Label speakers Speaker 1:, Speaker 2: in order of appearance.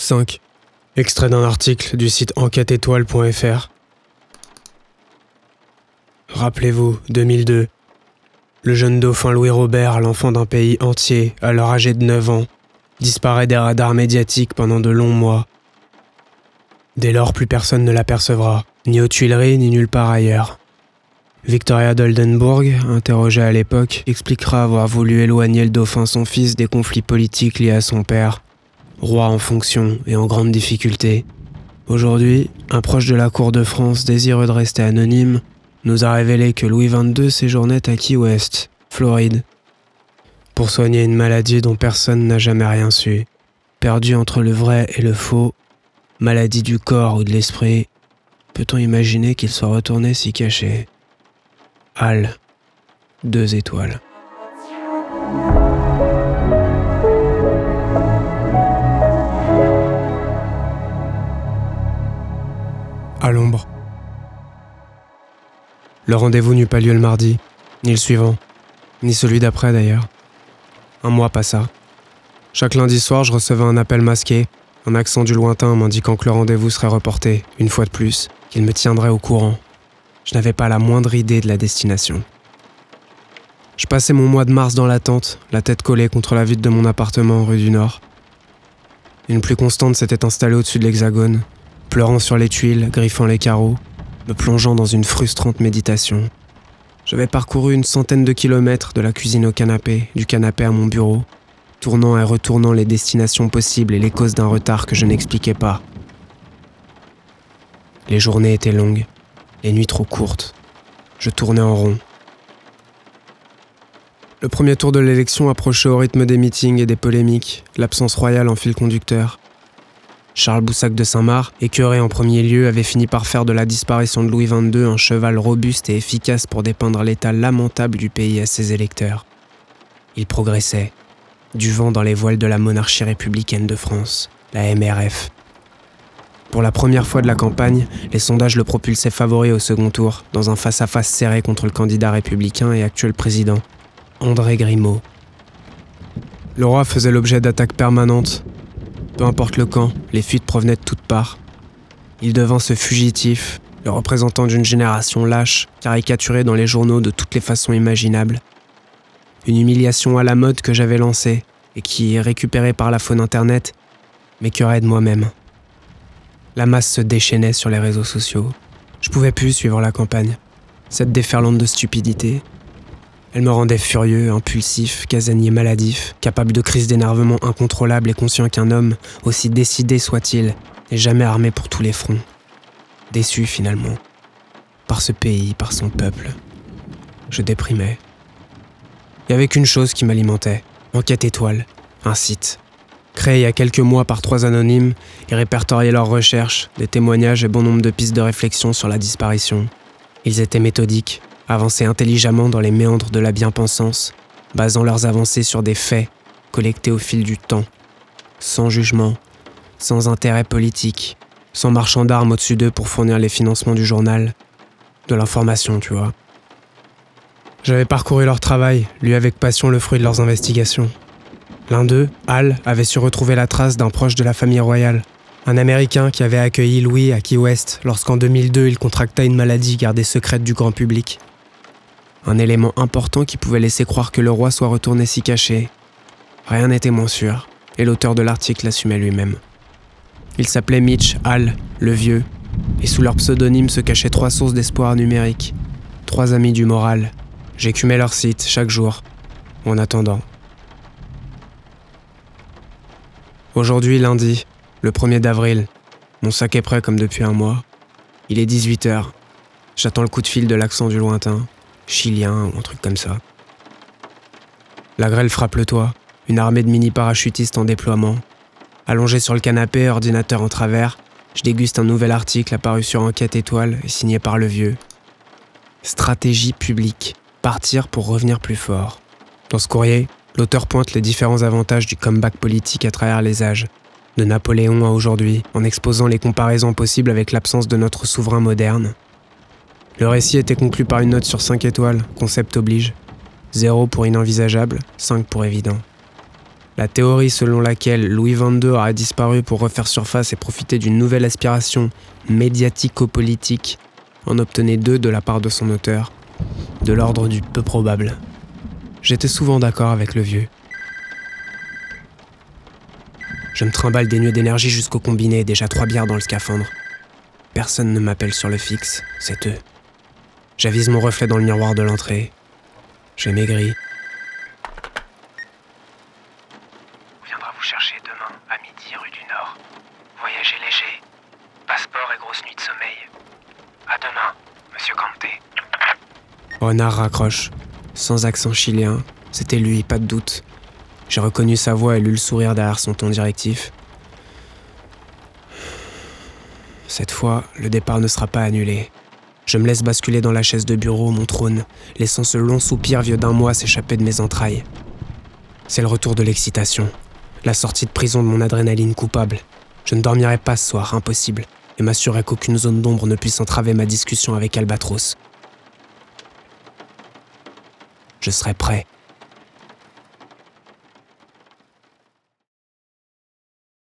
Speaker 1: 5. Extrait d'un article du site enquêteétoile.fr. Rappelez-vous, 2002. Le jeune dauphin Louis Robert, l'enfant d'un pays entier, alors âgé de 9 ans, disparaît des radars médiatiques pendant de longs mois. Dès lors, plus personne ne l'apercevra, ni aux Tuileries, ni nulle part ailleurs. Victoria d'Oldenburg, interrogée à l'époque, expliquera avoir voulu éloigner le dauphin son fils des conflits politiques liés à son père, roi en fonction et en grande difficulté. Aujourd'hui, un proche de la cour de France désireux de rester anonyme nous a révélé que Louis XXII séjournait à Key West, Floride, pour soigner une maladie dont personne n'a jamais rien su. Perdu entre le vrai et le faux, maladie du corps ou de l'esprit, peut-on imaginer qu'il soit retourné s'y cacher? Hal, deux étoiles. Le rendez-vous n'eut pas lieu le mardi, ni le suivant, ni celui d'après d'ailleurs. Un mois passa. Chaque lundi soir, je recevais un appel masqué, un accent du lointain m'indiquant que le rendez-vous serait reporté, une fois de plus, qu'il me tiendrait au courant. Je n'avais pas la moindre idée de la destination. Je passais mon mois de mars dans la tente, la tête collée contre la vitre de mon appartement rue du Nord. Une pluie constante s'était installée au-dessus de l'hexagone, pleurant sur les tuiles, griffant les carreaux, plongeant dans une frustrante méditation. J'avais parcouru une centaine de kilomètres de la cuisine au canapé, du canapé à mon bureau, tournant et retournant les destinations possibles et les causes d'un retard que je n'expliquais pas. Les journées étaient longues, les nuits trop courtes. Je tournais en rond. Le premier tour de l'élection approchait au rythme des meetings et des polémiques, l'absence royale en fil conducteur. Charles Boussac de Saint-Marc, écœuré en premier lieu, avait fini par faire de la disparition de Louis XXII un cheval robuste et efficace pour dépeindre l'état lamentable du pays à ses électeurs. Il progressait, du vent dans les voiles de la monarchie républicaine de France, la MRF. Pour la première fois de la campagne, les sondages le propulsaient favori au second tour, dans un face-à-face serré contre le candidat républicain et actuel président, André Grimaud. Le roi faisait l'objet d'attaques permanentes. Peu importe le camp, les fuites provenaient de toutes parts. Il devint ce fugitif, le représentant d'une génération lâche, caricaturée dans les journaux de toutes les façons imaginables. Une humiliation à la mode que j'avais lancée et qui, récupérée par la faune internet, m'écœurait de moi-même. La masse se déchaînait sur les réseaux sociaux. Je pouvais plus suivre la campagne. Cette déferlante de stupidité. Elle me rendait furieux, impulsif, casanier maladif, capable de crises d'énervement incontrôlables et conscient qu'un homme, aussi décidé soit-il, n'est jamais armé pour tous les fronts. Déçu finalement. Par ce pays, par son peuple. Je déprimais. Il y avait qu'une chose qui m'alimentait. Enquête étoile. Un site. Créé il y a quelques mois par trois anonymes, ils répertoriaient leurs recherches, des témoignages et bon nombre de pistes de réflexion sur la disparition. Ils étaient méthodiques, avançaient intelligemment dans les méandres de la bien-pensance, basant leurs avancées sur des faits collectés au fil du temps, sans jugement, sans intérêt politique, sans marchand d'armes au-dessus d'eux pour fournir les financements du journal, de l'information, tu vois. J'avais parcouru leur travail, lu avec passion le fruit de leurs investigations. L'un d'eux, Hal, avait su retrouver la trace d'un proche de la famille royale, un Américain qui avait accueilli Louis à Key West lorsqu'en 2002 il contracta une maladie gardée secrète du grand public. Un élément important qui pouvait laisser croire que le roi soit retourné s'y cacher. Rien n'était moins sûr, et l'auteur de l'article l'assumait lui-même. Il s'appelait Mitch Hall, le vieux, et sous leur pseudonyme se cachaient trois sources d'espoir numérique, trois amis du moral. J'écumais leur site chaque jour, en attendant. Aujourd'hui, lundi, le 1er d'avril, mon sac est prêt comme depuis un mois. Il est 18h. J'attends le coup de fil de l'accent du lointain, chilien ou un truc comme ça. La grêle frappe le toit, une armée de mini-parachutistes en déploiement. Allongé sur le canapé, ordinateur en travers, je déguste un nouvel article apparu sur Enquête Étoile et signé par le vieux. Stratégie publique. Partir pour revenir plus fort. Dans ce courrier, l'auteur pointe les différents avantages du comeback politique à travers les âges, de Napoléon à aujourd'hui, en exposant les comparaisons possibles avec l'absence de notre souverain moderne. Le récit était conclu par une note sur 5 étoiles, concept oblige. 0 pour inenvisageable, 5 pour évident. La théorie selon laquelle Louis XXII aurait disparu pour refaire surface et profiter d'une nouvelle aspiration médiatico-politique en obtenait deux de la part de son auteur, de l'ordre du peu probable. J'étais souvent d'accord avec le vieux. Je me trimballe des nuées d'énergie jusqu'au combiné, déjà trois bières dans le scaphandre. Personne ne m'appelle sur le fixe, c'est eux. J'avise mon reflet dans le miroir de l'entrée. J'ai maigri.
Speaker 2: On viendra vous chercher demain à midi rue du Nord. Voyagez léger. Passeport et grosse nuit de sommeil. À demain, monsieur Kanté.
Speaker 1: Renard raccroche. Sans accent chilien, c'était lui, pas de doute. J'ai reconnu sa voix et lu le sourire derrière son ton directif. Cette fois, le départ ne sera pas annulé. Je me laisse basculer dans la chaise de bureau, mon trône, laissant ce long soupir vieux d'un mois s'échapper de mes entrailles. C'est le retour de l'excitation, la sortie de prison de mon adrénaline coupable. Je ne dormirai pas ce soir, impossible, et m'assurer qu'aucune zone d'ombre ne puisse entraver ma discussion avec Albatros. Je serai prêt